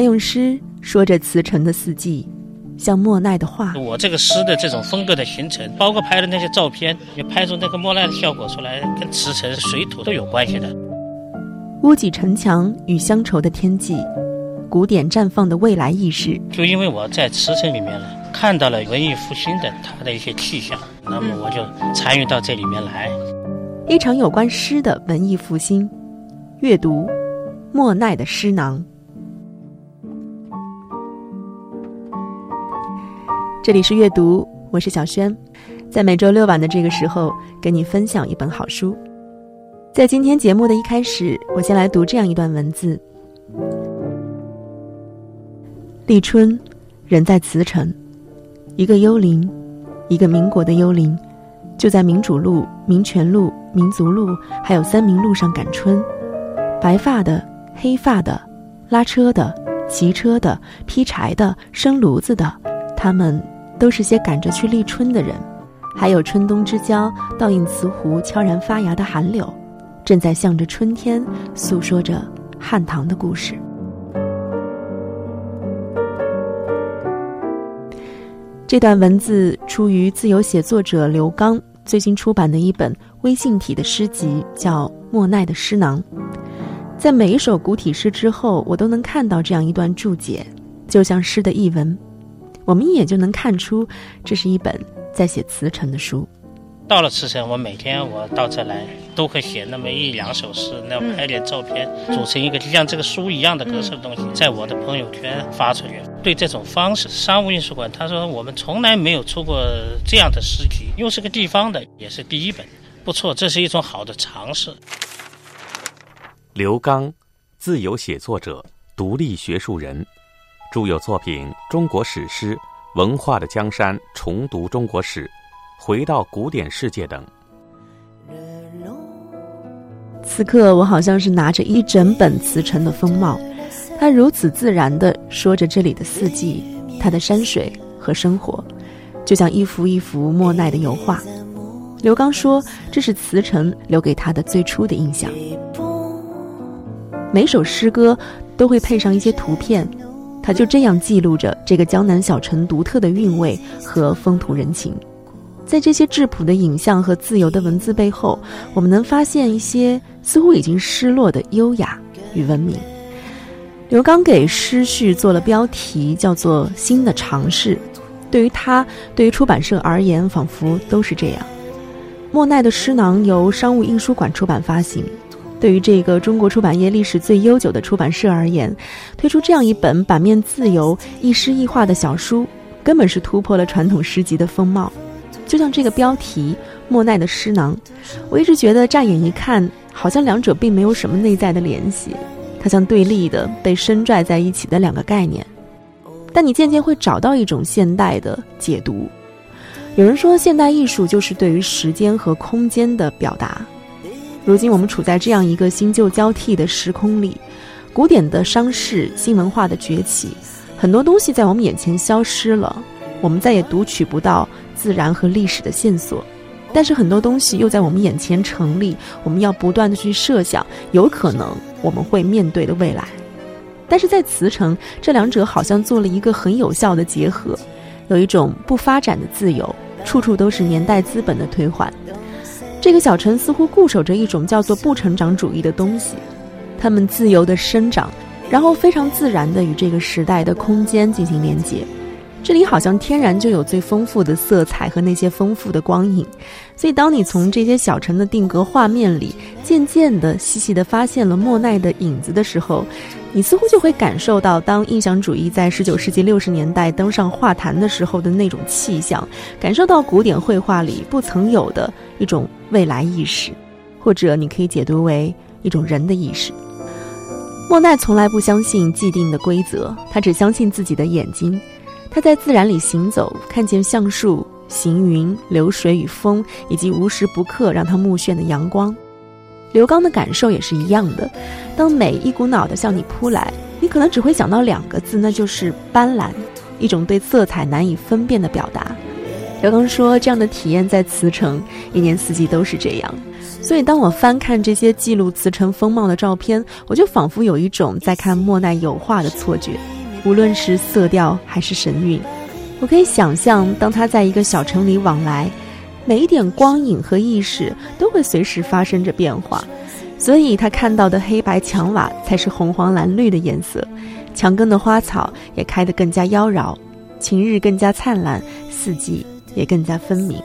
他用诗说着辞呈的四季，像莫奈的画。我这个诗的这种风格的形成，包括拍的那些照片，也拍出那个莫奈的效果出来，跟慈城、水土都有关系的。屋脊城墙与乡愁的天际，古典绽放的未来意识。就因为我在慈城里面了，看到了文艺复兴的它的一些气象，那么我就参与到这里面来。一场有关诗的文艺复兴，阅读莫奈的诗囊。这里是阅读，我是小轩，在每周六晚的这个时候，跟你分享一本好书。在今天节目的一开始，我先来读这样一段文字：立春，人在慈城，一个幽灵，一个民国的幽灵，就在民主路、民权路、民族路，还有三民路上赶春。白发的、黑发的、拉车的、骑车的、劈柴的、生炉子的。他们都是些赶着去立春的人，还有春冬之交倒映瓷壶悄然发芽的寒柳，正在向着春天诉说着汉唐的故事。这段文字出于自由写作者刘刚最新出版的一本微信体的诗集，叫《莫奈的诗囊》。在每一首古体诗之后，我都能看到这样一段注解，就像诗的译文。我们一眼就能看出，这是一本在写词城的书。到了慈城，我每天我到这来都会写那么一两首诗，那拍点照片，组成一个就像这个书一样的格式的东西，在我的朋友圈发出去。对这种方式，商务印书馆他说我们从来没有出过这样的诗集，又是个地方的，也是第一本，不错，这是一种好的尝试。刘刚，自由写作者，独立学术人。著有作品《中国史诗》《文化的江山》《重读中国史》《回到古典世界》等。此刻，我好像是拿着一整本慈城的风貌，他如此自然地说着这里的四季，它的山水和生活，就像一幅一幅莫奈的油画。刘刚说，这是慈城留给他的最初的印象。每首诗歌都会配上一些图片。他就这样记录着这个江南小城独特的韵味和风土人情，在这些质朴的影像和自由的文字背后，我们能发现一些似乎已经失落的优雅与文明。刘刚给诗序做了标题，叫做“新的尝试”。对于他，对于出版社而言，仿佛都是这样。莫奈的诗囊由商务印书馆出版发行。对于这个中国出版业历史最悠久的出版社而言，推出这样一本版面自由、一诗一画的小书，根本是突破了传统诗集的风貌。就像这个标题《莫奈的诗囊》，我一直觉得乍眼一看，好像两者并没有什么内在的联系，它像对立的被深拽在一起的两个概念。但你渐渐会找到一种现代的解读。有人说，现代艺术就是对于时间和空间的表达。如今我们处在这样一个新旧交替的时空里，古典的商事、新文化的崛起，很多东西在我们眼前消失了，我们再也读取不到自然和历史的线索。但是很多东西又在我们眼前成立，我们要不断的去设想，有可能我们会面对的未来。但是在慈城，这两者好像做了一个很有效的结合，有一种不发展的自由，处处都是年代资本的推换。这个小城似乎固守着一种叫做不成长主义的东西，他们自由的生长，然后非常自然的与这个时代的空间进行连接。这里好像天然就有最丰富的色彩和那些丰富的光影，所以当你从这些小城的定格画面里渐渐的、细细的发现了莫奈的影子的时候，你似乎就会感受到当印象主义在十九世纪六十年代登上画坛的时候的那种气象，感受到古典绘画里不曾有的一种。未来意识，或者你可以解读为一种人的意识。莫奈从来不相信既定的规则，他只相信自己的眼睛。他在自然里行走，看见橡树、行云、流水与风，以及无时不刻让他目眩的阳光。刘刚的感受也是一样的。当美一股脑地向你扑来，你可能只会想到两个字，那就是斑斓，一种对色彩难以分辨的表达。刘刚说：“这样的体验在慈城，一年四季都是这样。”所以，当我翻看这些记录慈城风貌的照片，我就仿佛有一种在看莫奈油画的错觉。无论是色调还是神韵，我可以想象，当他在一个小城里往来，每一点光影和意识都会随时发生着变化。所以他看到的黑白墙瓦才是红黄蓝绿的颜色，墙根的花草也开得更加妖娆，晴日更加灿烂，四季也更加分明。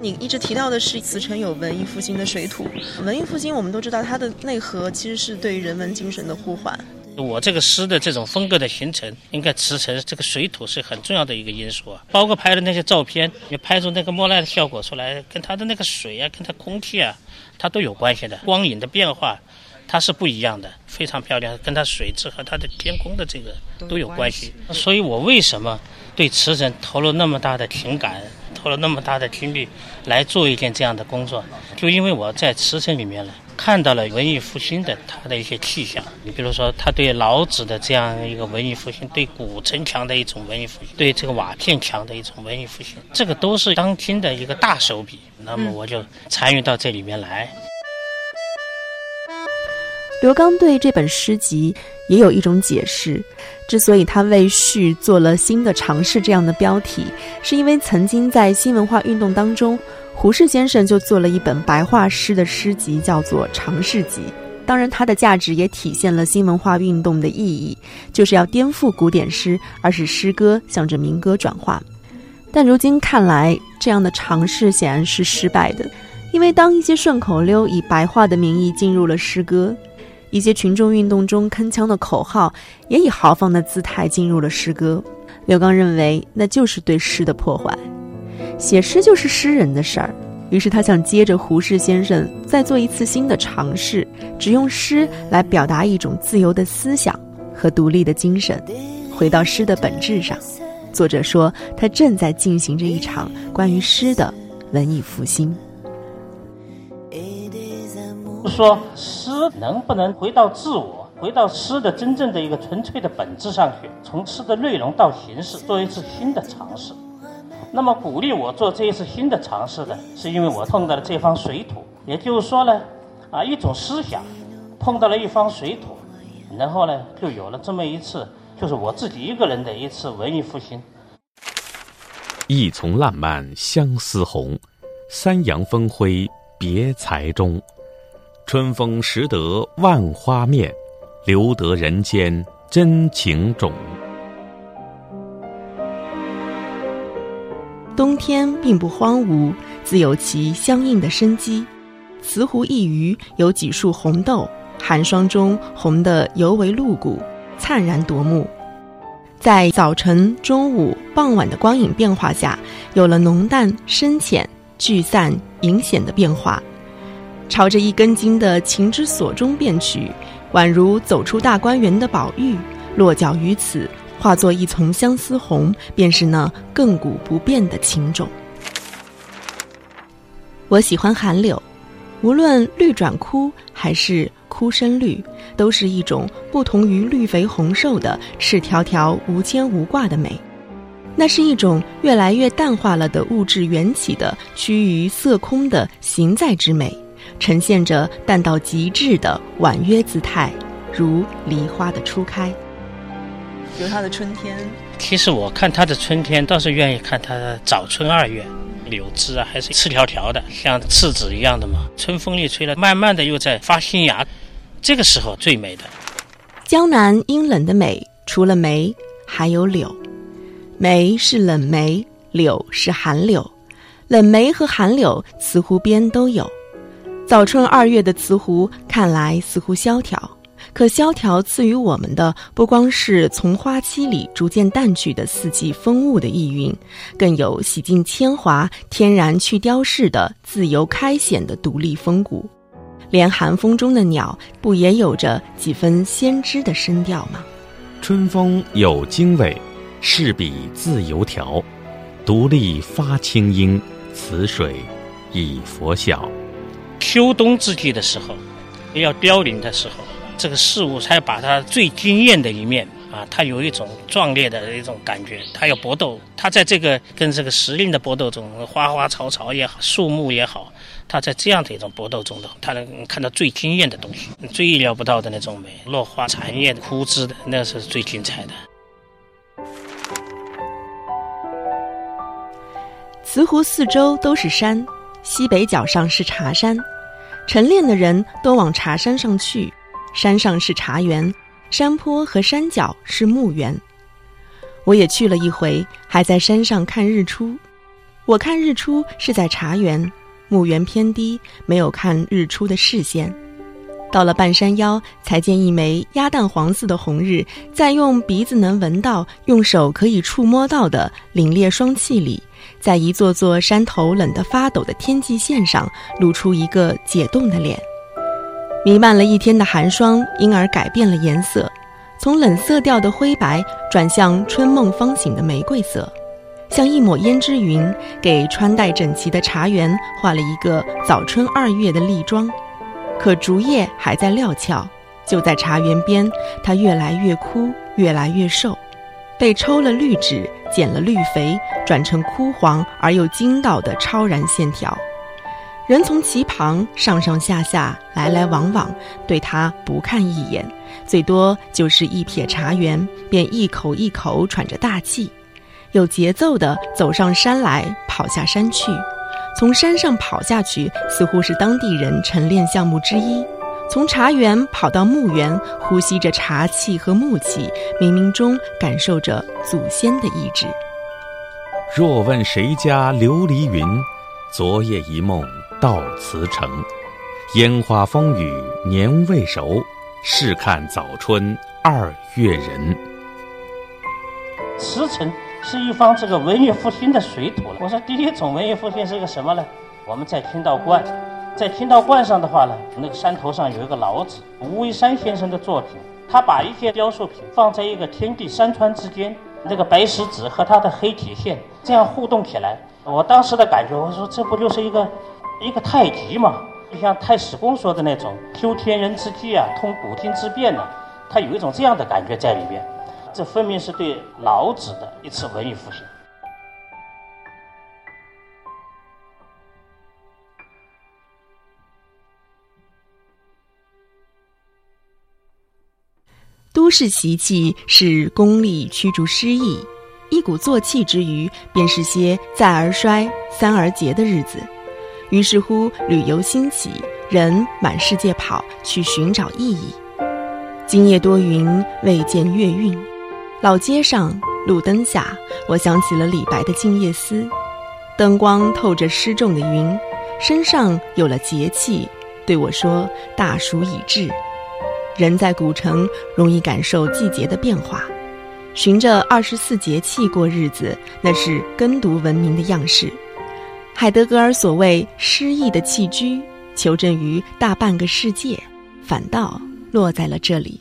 你一直提到的是慈城有文艺复兴的水土，文艺复兴我们都知道它的内核其实是对人文精神的呼唤。我这个诗的这种风格的形成，应该慈城这个水土是很重要的一个因素啊。包括拍的那些照片，你拍出那个莫奈的效果出来，跟它的那个水啊，跟它空气啊，它都有关系的。光影的变化，它是不一样的，非常漂亮，跟它水质和它的天空的这个都有关系。所以我为什么对慈城投入那么大的情感？投了那么大的精力来做一件这样的工作，就因为我在慈城里面呢，看到了文艺复兴的它的一些气象。你比如说，他对老子的这样一个文艺复兴，对古城墙的一种文艺复兴，对这个瓦片墙的一种文艺复兴，这个都是当今的一个大手笔。那么我就参与到这里面来。刘刚对这本诗集也有一种解释，之所以他为序做了新的尝试这样的标题，是因为曾经在新文化运动当中，胡适先生就做了一本白话诗的诗集，叫做《尝试集》。当然，它的价值也体现了新文化运动的意义，就是要颠覆古典诗，而使诗歌向着民歌转化。但如今看来，这样的尝试显然是失败的，因为当一些顺口溜以白话的名义进入了诗歌。一些群众运动中铿锵的口号，也以豪放的姿态进入了诗歌。刘刚认为，那就是对诗的破坏。写诗就是诗人的事儿，于是他想接着胡适先生再做一次新的尝试，只用诗来表达一种自由的思想和独立的精神，回到诗的本质上。作者说，他正在进行着一场关于诗的文艺复兴。就说诗能不能回到自我，回到诗的真正的一个纯粹的本质上去，从诗的内容到形式做一次新的尝试。那么鼓励我做这一次新的尝试的，是因为我碰到了这方水土，也就是说呢，啊，一种思想碰到了一方水土，然后呢，就有了这么一次，就是我自己一个人的一次文艺复兴。一丛烂漫相思红，三阳风辉别裁中。春风识得万花面，留得人间真情种。冬天并不荒芜，自有其相应的生机。慈湖一隅有几树红豆，寒霜中红得尤为露骨，灿然夺目。在早晨、中午、傍晚的光影变化下，有了浓淡、深浅、聚散、隐显的变化。朝着一根筋的情之所中便去，宛如走出大观园的宝玉，落脚于此，化作一丛相思红，便是那亘古不变的情种。我喜欢寒柳，无论绿转枯还是枯深绿，都是一种不同于绿肥红瘦的赤条条无牵无挂的美。那是一种越来越淡化了的物质缘起的趋于色空的形在之美。呈现着淡到极致的婉约姿态，如梨花的初开。有它的春天。其实我看它的春天，倒是愿意看它的早春二月，柳枝啊还是赤条条的，像赤子一样的嘛。春风一吹了，慢慢的又在发新芽，这个时候最美的。江南阴冷的美，除了梅，还有柳。梅是冷梅，柳是寒柳。冷梅和寒柳，慈湖边都有。早春二月的慈湖看来似乎萧条，可萧条赐予我们的不光是从花期里逐渐淡去的四季风物的意蕴，更有洗尽铅华、天然去雕饰的自由开显的独立风骨。连寒风中的鸟，不也有着几分先知的声调吗？春风有经纬，试笔自由条。独立发清音，此水以佛晓。秋冬之际的时候，要凋零的时候，这个事物才把它最惊艳的一面啊，它有一种壮烈的一种感觉，它要搏斗，它在这个跟这个时令的搏斗中，花花草草也好，树木也好。它在这样的一种搏斗中的，它能看到最惊艳的东西，最意料不到的那种美，落花残叶枯枝的，那是最精彩的。慈湖四周都是山，西北角上是茶山，晨练的人都往茶山上去。山上是茶园，山坡和山脚是墓园。我也去了一回，还在山上看日出。我看日出是在茶园。墓园偏低，没有看日出的视线。到了半山腰，才见一枚鸭蛋黄似的红日，在用鼻子能闻到、用手可以触摸到的凛冽霜气里，在一座座山头冷得发抖的天际线上，露出一个解冻的脸。弥漫了一天的寒霜，因而改变了颜色，从冷色调的灰白转向春梦方醒的玫瑰色。像一抹胭脂云，给穿戴整齐的茶园画了一个早春二月的丽妆。可竹叶还在料峭，就在茶园边，它越来越枯，越来越瘦，被抽了绿脂，减了绿肥，转成枯黄而又筋道的超然线条。人从其旁上上下下，来来往往，对它不看一眼，最多就是一瞥茶园，便一口一口喘着大气。有节奏地走上山来，跑下山去，从山上跑下去，似乎是当地人晨练项目之一。从茶园跑到墓园，呼吸着茶气和木气，冥冥中感受着祖先的意志。若问谁家琉璃云，昨夜一梦到慈城。烟花风雨年未熟，试看早春二月人。慈城。是一方这个文艺复兴的水土了。我说第一种文艺复兴是个什么呢？我们在听道观，在青道观上的话呢，那个山头上有一个老子吴为山先生的作品，他把一件雕塑品放在一个天地山川之间，那个白石子和他的黑铁线这样互动起来。我当时的感觉，我说这不就是一个一个太极嘛？就像太史公说的那种修天人之际啊，通古今之变呢，他有一种这样的感觉在里边。这分明是对老子的一次文艺复兴。都市习气是功利驱逐诗意，一鼓作气之余，便是些再而衰、三而竭的日子。于是乎，旅游兴起，人满世界跑去寻找意义。今夜多云，未见月晕。老街上，路灯下，我想起了李白的《静夜思》，灯光透着失重的云，身上有了节气，对我说：“大暑已至。”人在古城，容易感受季节的变化，循着二十四节气过日子，那是耕读文明的样式。海德格尔所谓诗意的栖居，求证于大半个世界，反倒落在了这里。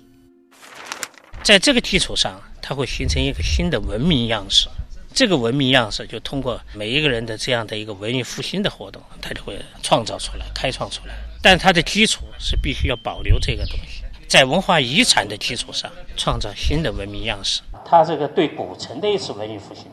在这个基础上。它会形成一个新的文明样式，这个文明样式就通过每一个人的这样的一个文艺复兴的活动，它就会创造出来、开创出来。但它的基础是必须要保留这个东西，在文化遗产的基础上创造新的文明样式。它这个对古城的一次文艺复兴，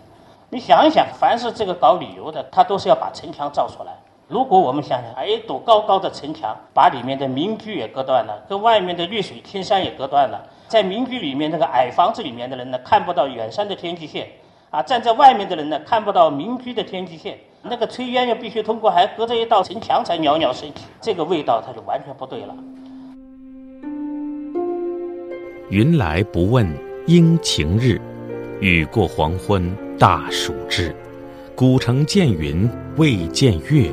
你想一想，凡是这个搞旅游的，他都是要把城墙造出来。如果我们想想，一堵高高的城墙，把里面的民居也隔断了，跟外面的绿水青山也隔断了。在民居里面，那个矮房子里面的人呢，看不到远山的天际线，啊，站在外面的人呢，看不到民居的天际线。那个炊烟又必须通过还隔着一道城墙才袅袅升起，这个味道它就完全不对了。云来不问阴晴日，雨过黄昏大暑至。古城见云未见月，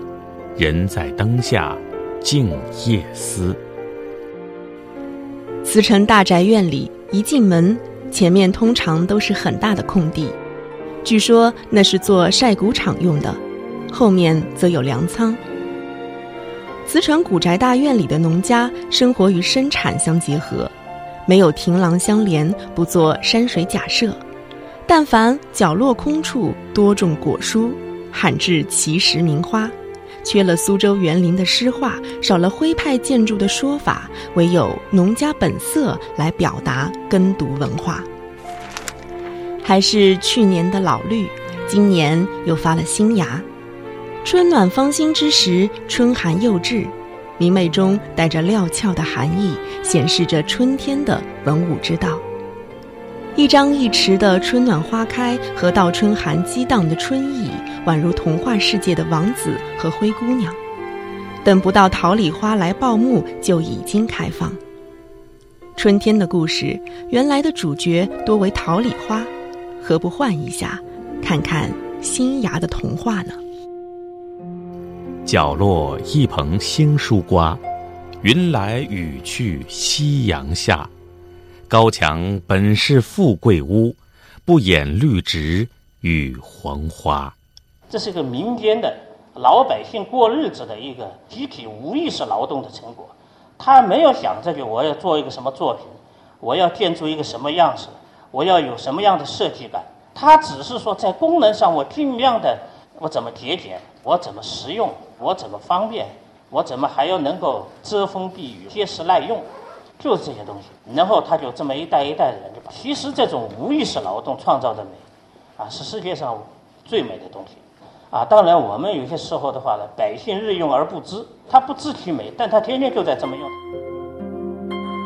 人在灯下静夜思。慈城大宅院里，一进门，前面通常都是很大的空地，据说那是做晒谷场用的，后面则有粮仓。慈城古宅大院里的农家生活与生产相结合，没有亭廊相连，不做山水假设。但凡角落空处多种果蔬，罕至奇石名花，缺了苏州园林的诗画，少了徽派建筑的说法，唯有农家本色来表达耕读文化。还是去年的老绿，今年又发了新芽。春暖芳心之时，春寒又至，明媚中带着料峭的寒意，显示着春天的文武之道。一张一弛的春暖花开和倒春寒激荡的春意，宛如童话世界的王子和灰姑娘。等不到桃李花来报幕，就已经开放。春天的故事，原来的主角多为桃李花，何不换一下，看看新芽的童话呢？角落一棚新蔬瓜，云来雨去夕阳下。高墙本是富贵屋，不掩绿植与黄花。这是一个民间的老百姓过日子的一个集体无意识劳动的成果。他没有想着就我要做一个什么作品，我要建筑一个什么样式，我要有什么样的设计感。他只是说在功能上，我尽量的，我怎么节俭，我怎么实用，我怎么方便，我怎么还要能够遮风避雨、结实耐用。就是这些东西，然后他就这么一代一代的人就把。其实这种无意识劳动创造的美，啊，是世界上最美的东西，啊，当然我们有些时候的话呢，百姓日用而不知，他不知其美，但他天天就在这么用。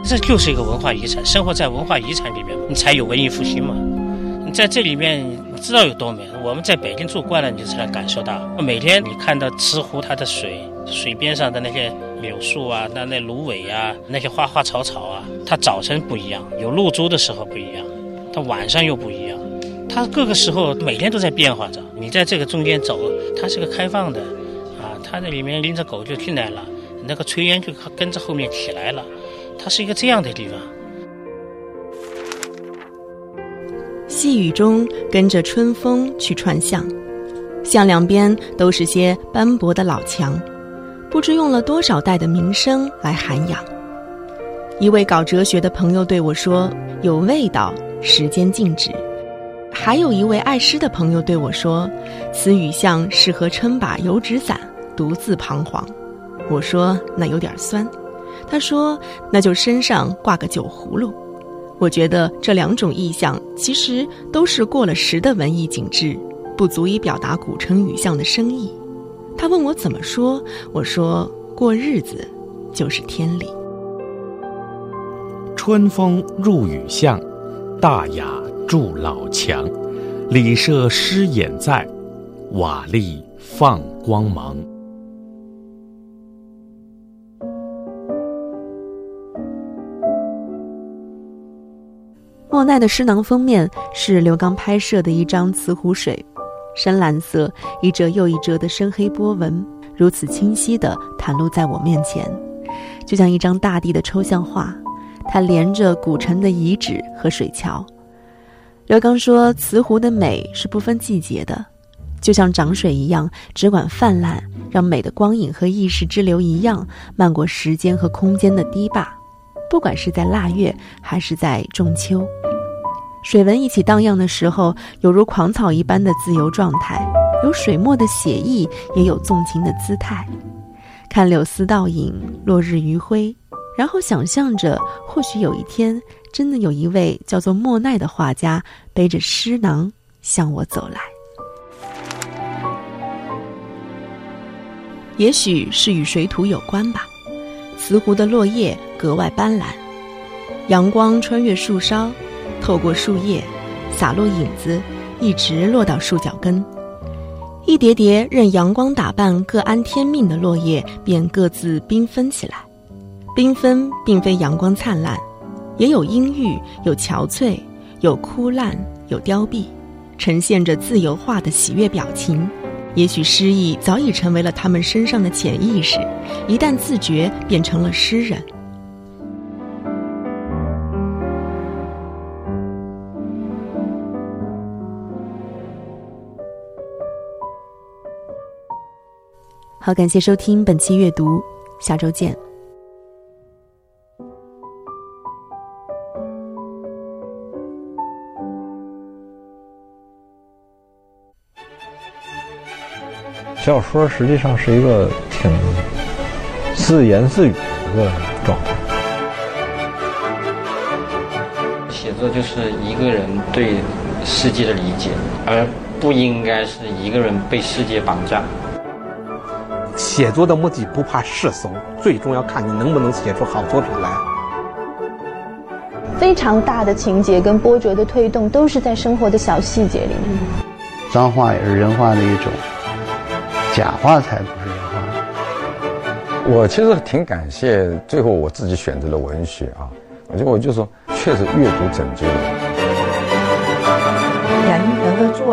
这就是一个文化遗产，生活在文化遗产里面，你才有文艺复兴嘛。你在这里面，你知道有多美？我们在北京住惯了，你才能感受到。每天你看到慈湖它的水，水边上的那些。柳树啊，那那芦苇啊，那些花花草草啊，它早晨不一样，有露珠的时候不一样，它晚上又不一样，它各个时候每天都在变化着。你在这个中间走，它是个开放的，啊，它那里面拎着狗就进来了，那个炊烟就跟着后面起来了，它是一个这样的地方。细雨中跟着春风去串巷，巷两边都是些斑驳的老墙。不知用了多少代的名声来涵养。一位搞哲学的朋友对我说：“有味道，时间静止。”还有一位爱诗的朋友对我说：“此雨巷适合撑把油纸伞，独自彷徨。”我说：“那有点酸。”他说：“那就身上挂个酒葫芦。”我觉得这两种意象其实都是过了时的文艺景致，不足以表达古城雨巷的深意。他问我怎么说，我说过日子就是天理。春风入雨巷，大雅筑老墙，里设诗眼在，瓦砾放光芒。莫奈的诗囊封面是刘刚拍摄的一张瓷湖水。深蓝色，一折又一折的深黑波纹，如此清晰地袒露在我面前，就像一张大地的抽象画。它连着古城的遗址和水桥。刘刚说：“瓷湖的美是不分季节的，就像涨水一样，只管泛滥，让美的光影和意识之流一样漫过时间和空间的堤坝，不管是在腊月还是在仲秋。”水纹一起荡漾的时候，犹如狂草一般的自由状态；有水墨的写意，也有纵情的姿态。看柳丝倒影，落日余晖，然后想象着，或许有一天，真的有一位叫做莫奈的画家，背着诗囊向我走来。也许是与水土有关吧，瓷湖的落叶格外斑斓，阳光穿越树梢。透过树叶，洒落影子，一直落到树脚跟。一叠叠任阳光打扮、各安天命的落叶，便各自缤纷起来。缤纷并非阳光灿烂，也有阴郁，有憔悴，有枯烂，有凋敝，呈现着自由化的喜悦表情。也许诗意早已成为了他们身上的潜意识，一旦自觉，变成了诗人。好，感谢收听本期阅读。下周见。小说实际上是一个挺自言自语的一个状态。写作就是一个人对世界的理解，而不应该是一个人被世界绑架。写作的目的不怕世俗，最终要看你能不能写出好作品来。非常大的情节跟波折的推动，都是在生活的小细节里面。脏话也是人话的一种。假话才不是人话。我其实挺感谢最后我自己选择了文学啊，我就我就说，确实阅读拯救了。人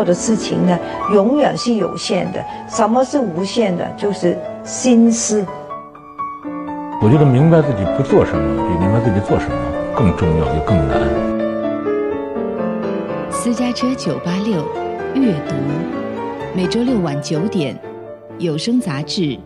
的事情呢，永远是有限的。什么是无限的？就是心思。我觉得明白自己不做什么，比明白自己做什么更重要，也更难。私家车九八六阅读，每周六晚九点。有声杂志。